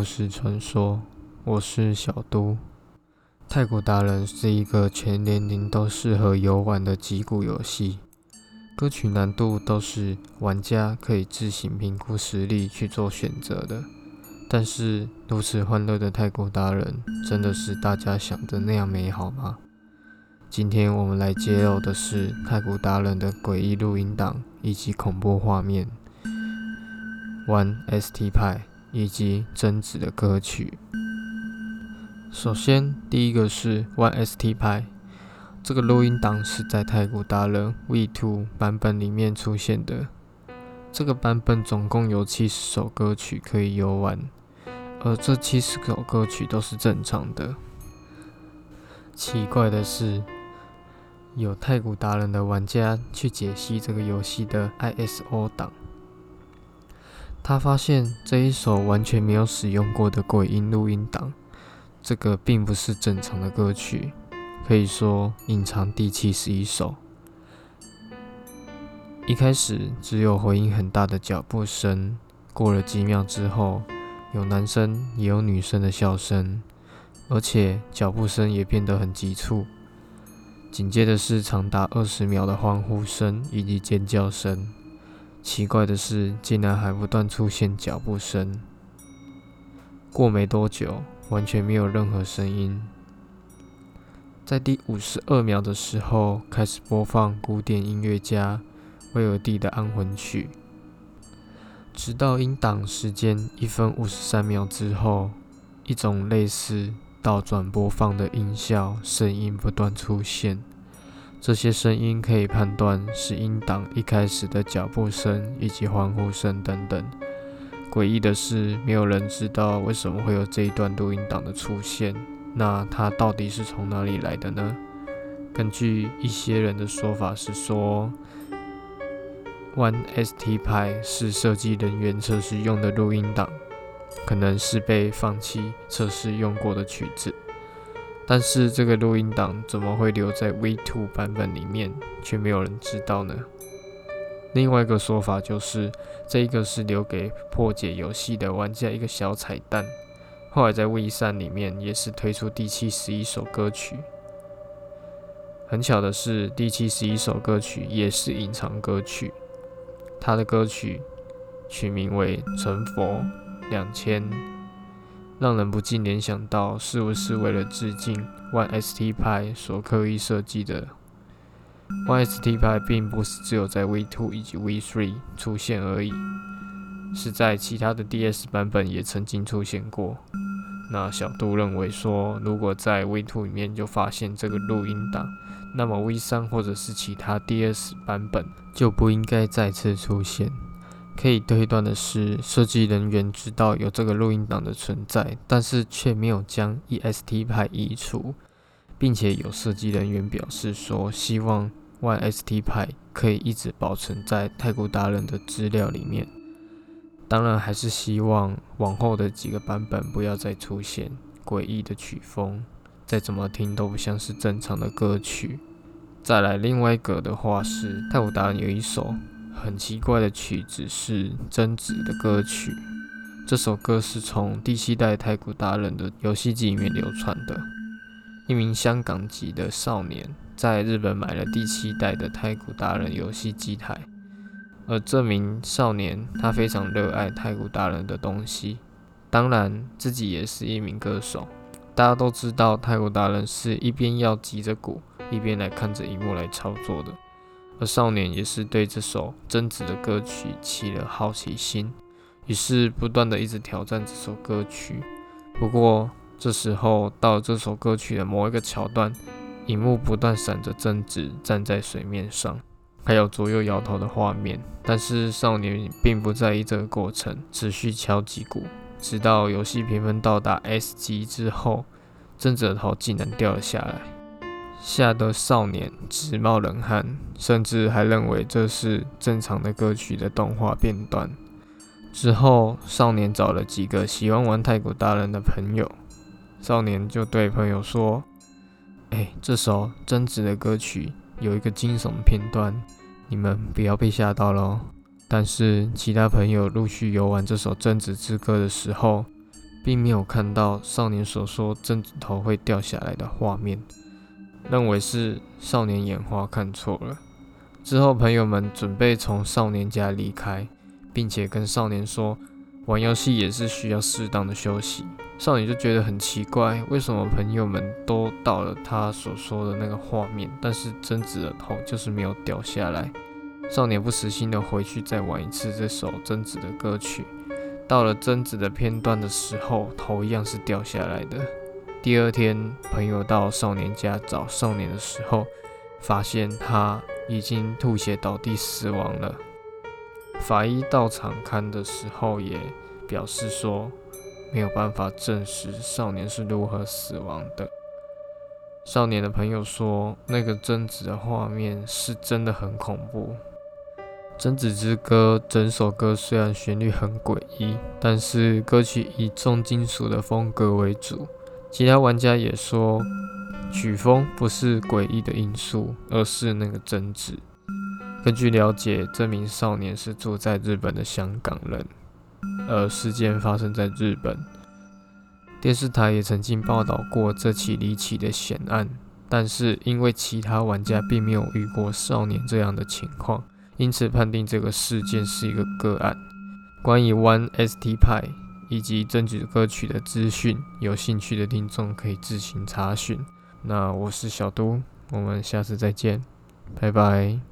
都市传说，我是小都。太古达人是一个全年龄都适合游玩的击鼓游戏，歌曲难度都是玩家可以自行评估实力去做选择的。但是如此欢乐的太古达人，真的是大家想的那样美好吗？今天我们来揭露的是太古达人的诡异录音档以及恐怖画面。玩 ST 派。以及贞子的歌曲。首先，第一个是 One ST 派，这个录音档是在太古达人 V2 版本里面出现的。这个版本总共有七十首歌曲可以游玩，而这七十首歌曲都是正常的。奇怪的是，有太古达人的玩家去解析这个游戏的 ISO 档。他发现这一首完全没有使用过的鬼音录音档，这个并不是正常的歌曲，可以说隐藏第七十一首。一开始只有回音很大的脚步声，过了几秒之后，有男生也有女生的笑声，而且脚步声也变得很急促。紧接着是长达二十秒的欢呼声以及尖叫声。奇怪的是，竟然还不断出现脚步声。过没多久，完全没有任何声音。在第五十二秒的时候，开始播放古典音乐家威尔第的《安魂曲》，直到音档时间一分五十三秒之后，一种类似倒转播放的音效声音不断出现。这些声音可以判断是音档一开始的脚步声以及欢呼声等等。诡异的是，没有人知道为什么会有这一段录音档的出现。那它到底是从哪里来的呢？根据一些人的说法是说，One ST 派是设计人员测试用的录音档，可能是被放弃测试用过的曲子。但是这个录音档怎么会留在 V2 版本里面，却没有人知道呢？另外一个说法就是，这一个是留给破解游戏的玩家一个小彩蛋。后来在 V3 里面也是推出第七十一首歌曲。很巧的是，第七十一首歌曲也是隐藏歌曲，它的歌曲取名为《成佛两千》。让人不禁联想到，是不是为了致敬 One ST 派所刻意设计的？One ST 派并不是只有在 V2 以及 V3 出现而已，是在其他的 DS 版本也曾经出现过。那小杜认为说，如果在 V2 里面就发现这个录音档，那么 V3 或者是其他 DS 版本就不应该再次出现。可以推断的是，设计人员知道有这个录音档的存在，但是却没有将 EST 派移除，并且有设计人员表示说，希望 YST 派可以一直保存在太古达人的资料里面。当然，还是希望往后的几个版本不要再出现诡异的曲风，再怎么听都不像是正常的歌曲。再来，另外一个的话是太古达人有一首。很奇怪的曲子是贞子的歌曲。这首歌是从第七代太古达人的游戏机里面流传的。一名香港籍的少年在日本买了第七代的太古达人游戏机台，而这名少年他非常热爱太古达人的东西，当然自己也是一名歌手。大家都知道太古达人是一边要击着鼓，一边来看着荧幕来操作的。而少年也是对这首贞子的歌曲起了好奇心，于是不断的一直挑战这首歌曲。不过这时候到这首歌曲的某一个桥段，荧幕不断闪着贞子站在水面上，还有左右摇头的画面。但是少年并不在意这个过程，持续敲击鼓，直到游戏评分到达 S 级之后，贞子的头竟然掉了下来。吓得少年直冒冷汗，甚至还认为这是正常的歌曲的动画片段。之后，少年找了几个喜欢玩太古达人的朋友，少年就对朋友说：“哎，这首贞子的歌曲有一个惊悚片段，你们不要被吓到喽。”但是其他朋友陆续游玩这首贞子之歌的时候，并没有看到少年所说贞子头会掉下来的画面，认为是少年眼花看错了。之后，朋友们准备从少年家离开，并且跟少年说，玩游戏也是需要适当的休息。少年就觉得很奇怪，为什么朋友们都到了他所说的那个画面，但是贞子的头就是没有掉下来。少年不死心的回去再玩一次这首贞子的歌曲。到了贞子的片段的时候，头一样是掉下来的。第二天，朋友到少年家找少年的时候，发现他已经吐血倒地死亡了。法医到场看的时候也表示说。没有办法证实少年是如何死亡的。少年的朋友说，那个贞子的画面是真的很恐怖。《贞子之歌》整首歌虽然旋律很诡异，但是歌曲以重金属的风格为主。其他玩家也说，曲风不是诡异的因素，而是那个贞子。根据了解，这名少年是住在日本的香港人。而事件发生在日本，电视台也曾经报道过这起离奇的险案，但是因为其他玩家并没有遇过少年这样的情况，因此判定这个事件是一个个案。关于 One ST 派以及争取歌曲的资讯，有兴趣的听众可以自行查询。那我是小都，我们下次再见，拜拜。